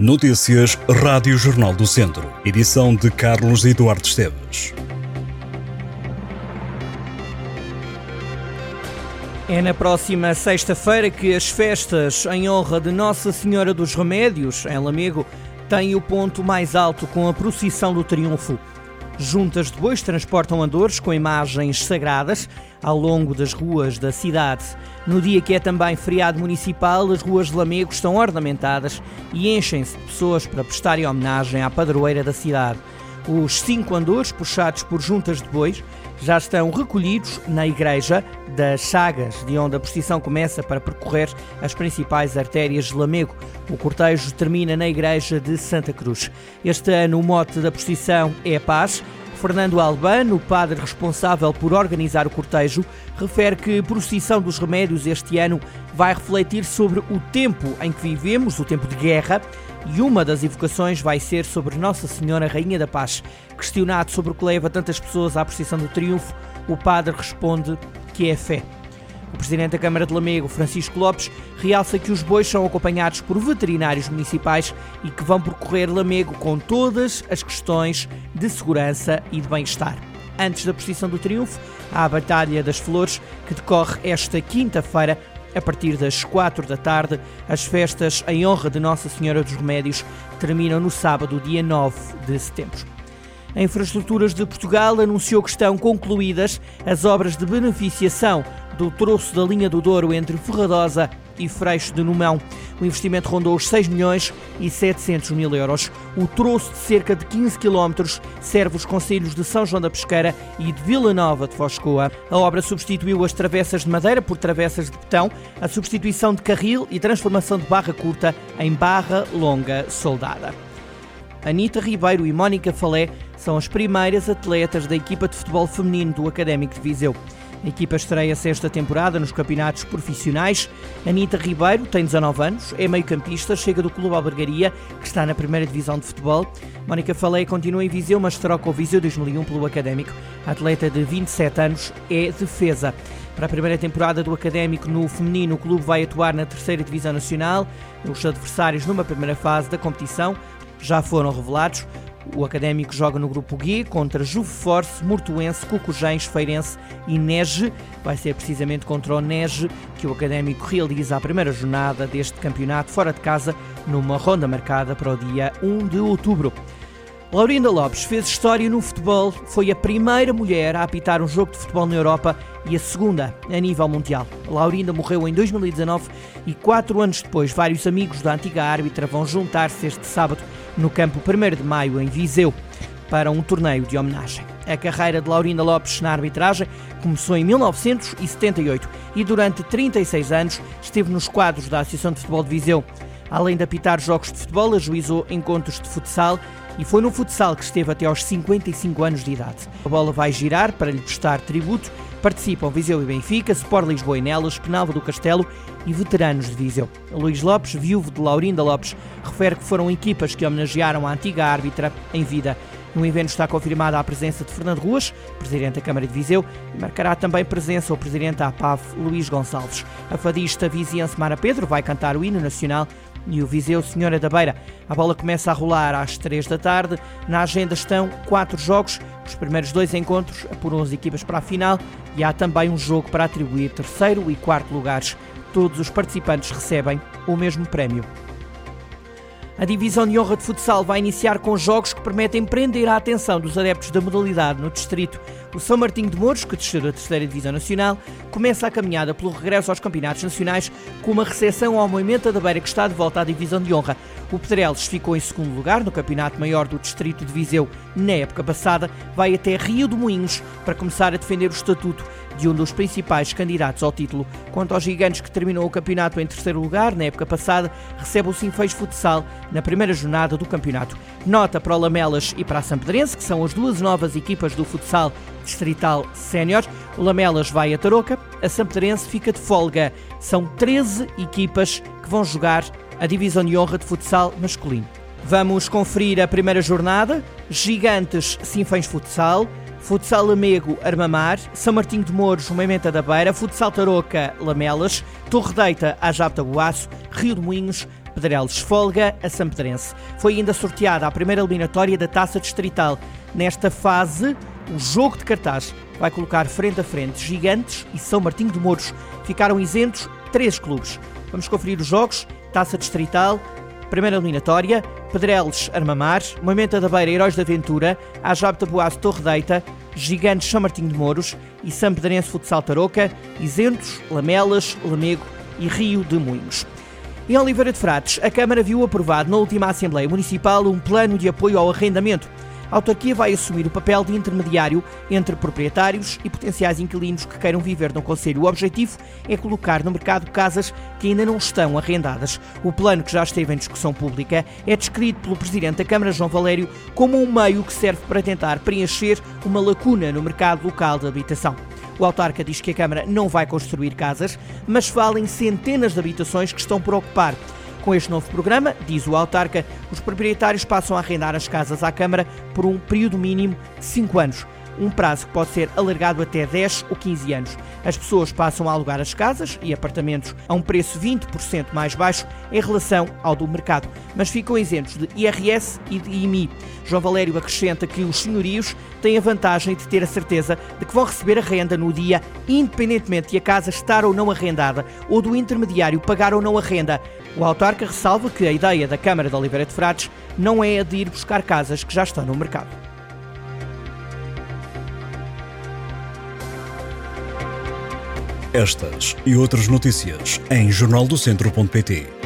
Notícias Rádio Jornal do Centro. Edição de Carlos Eduardo Esteves. É na próxima sexta-feira que as festas em honra de Nossa Senhora dos Remédios, em Lamego, têm o ponto mais alto com a procissão do Triunfo. Juntas de bois transportam andores com imagens sagradas ao longo das ruas da cidade. No dia que é também feriado municipal, as ruas de Lamego estão ornamentadas e enchem-se de pessoas para prestarem homenagem à padroeira da cidade. Os cinco andores, puxados por juntas de bois, já estão recolhidos na Igreja das Chagas, de onde a procissão começa para percorrer as principais artérias de Lamego. O cortejo termina na Igreja de Santa Cruz. Este ano o mote da procissão é a paz. Fernando Albano, o padre responsável por organizar o cortejo, refere que a procissão dos remédios este ano vai refletir sobre o tempo em que vivemos, o tempo de guerra, e uma das evocações vai ser sobre Nossa Senhora Rainha da Paz. Questionado sobre o que leva tantas pessoas à procissão do triunfo, o padre responde que é fé. O presidente da Câmara de Lamego, Francisco Lopes, realça que os bois são acompanhados por veterinários municipais e que vão percorrer Lamego com todas as questões de segurança e de bem-estar. Antes da procissão do triunfo, há a Batalha das Flores, que decorre esta quinta-feira a partir das quatro da tarde, as festas em honra de Nossa Senhora dos Remédios terminam no sábado, dia 9 de setembro. Infraestruturas de Portugal anunciou que estão concluídas as obras de beneficiação do troço da linha do Douro entre Ferradosa e Freixo de Numão. O investimento rondou os 6 milhões e 700 mil euros. O troço de cerca de 15 quilómetros serve os concelhos de São João da Pesqueira e de Vila Nova de Foscoa. A obra substituiu as travessas de madeira por travessas de betão, a substituição de carril e transformação de barra curta em barra longa soldada. Anita Ribeiro e Mónica Falé são as primeiras atletas da equipa de futebol feminino do Académico de Viseu. A equipa estreia-se esta temporada nos campeonatos profissionais. Anita Ribeiro tem 19 anos, é meio-campista, chega do Clube Albergaria, que está na primeira divisão de futebol. Mónica Falei continua em Viseu, mas troca o Viseu 2001 pelo Académico. A atleta de 27 anos é defesa. Para a primeira temporada do Académico no feminino, o clube vai atuar na terceira divisão nacional. Os adversários numa primeira fase da competição já foram revelados. O Académico joga no grupo G contra Juve Force, Mortuense, Cucujens, Feirense e Nege. Vai ser precisamente contra o Nege que o Académico realiza a primeira jornada deste campeonato fora de casa, numa ronda marcada para o dia 1 de outubro. Laurinda Lopes fez história no futebol, foi a primeira mulher a apitar um jogo de futebol na Europa e a segunda a nível mundial. Laurinda morreu em 2019 e quatro anos depois, vários amigos da antiga árbitra vão juntar-se este sábado no campo 1 de Maio, em Viseu, para um torneio de homenagem. A carreira de Laurinda Lopes na arbitragem começou em 1978 e durante 36 anos esteve nos quadros da Associação de Futebol de Viseu. Além de apitar jogos de futebol, ajuizou encontros de futsal e foi no futsal que esteve até aos 55 anos de idade. A bola vai girar para lhe prestar tributo. Participam Viseu e Benfica, Sport Lisboa e Nelas, Penalva do Castelo e veteranos de Viseu. Luís Lopes, viúvo de Laurinda Lopes, refere que foram equipas que homenagearam a antiga árbitra em vida. No evento está confirmada a presença de Fernando Ruas, presidente da Câmara de Viseu, e marcará também presença o presidente da APAV, Luís Gonçalves. A fadista viziense Mara Pedro vai cantar o hino nacional e o Viseu Senhora da Beira. A bola começa a rolar às 3 da tarde. Na agenda estão quatro jogos. Os primeiros dois encontros apuram as equipas para a final e há também um jogo para atribuir terceiro e quarto lugares. Todos os participantes recebem o mesmo prémio. A divisão de honra de futsal vai iniciar com jogos que permitem prender a atenção dos adeptos da modalidade no distrito. O São Martinho de Mouros, que desceu da terceira divisão nacional, começa a caminhada pelo regresso aos campeonatos nacionais com uma recepção ao Moimenta da Beira que está de volta à divisão de honra. O Pedreles ficou em segundo lugar no campeonato maior do distrito de Viseu na época passada, vai até Rio de Moinhos para começar a defender o estatuto de um dos principais candidatos ao título. Quanto aos gigantes que terminou o campeonato em terceiro lugar na época passada, recebe o Sinfãs Futsal na primeira jornada do campeonato. Nota para o Lamelas e para a Sampedrense, que são as duas novas equipas do futsal distrital sénior. O Lamelas vai a Tarouca, a Sampedrense fica de folga. São 13 equipas que vão jogar a divisão de honra de futsal masculino. Vamos conferir a primeira jornada. Gigantes Sinfãs Futsal, Futsal Lamego, Armamar, São Martinho de Mouros, Moimenta da Beira, Futsal Tarouca, Lamelas, Torre Deita, Ajapta Boaço, Rio de Moinhos, Pedrelos esfolga a Sampedrense. Foi ainda sorteada a primeira eliminatória da Taça Distrital. Nesta fase, o jogo de cartaz vai colocar frente a frente Gigantes e São Martinho de Mouros. Ficaram isentos três clubes. Vamos conferir os jogos. Taça Distrital, primeira eliminatória, Pedreles Armamar, Moimenta da Beira Heróis da Aventura, Ajab Tabuaço Torre Deita, Gigantes São Martinho de Mouros e São Pedrense Futsal Tarouca, Isentos, Lamelas, Lamego e Rio de Moinhos. Em Oliveira de Frades, a Câmara viu aprovado na última Assembleia Municipal um plano de apoio ao arrendamento. A autarquia vai assumir o papel de intermediário entre proprietários e potenciais inquilinos que queiram viver no Conselho. O objetivo é colocar no mercado casas que ainda não estão arrendadas. O plano, que já esteve em discussão pública, é descrito pelo Presidente da Câmara, João Valério, como um meio que serve para tentar preencher uma lacuna no mercado local de habitação. O autarca diz que a Câmara não vai construir casas, mas fala em centenas de habitações que estão por ocupar. Com este novo programa, diz o autarca, os proprietários passam a arrendar as casas à Câmara por um período mínimo de 5 anos um prazo que pode ser alargado até 10 ou 15 anos. As pessoas passam a alugar as casas e apartamentos a um preço 20% mais baixo em relação ao do mercado, mas ficam isentos de IRS e de IMI. João Valério acrescenta que os senhorios têm a vantagem de ter a certeza de que vão receber a renda no dia, independentemente de a casa estar ou não arrendada ou do intermediário pagar ou não a renda. O autarca ressalva que a ideia da Câmara de Oliveira de Frades não é a de ir buscar casas que já estão no mercado. Estas e outras notícias em jornaldocentro.pt.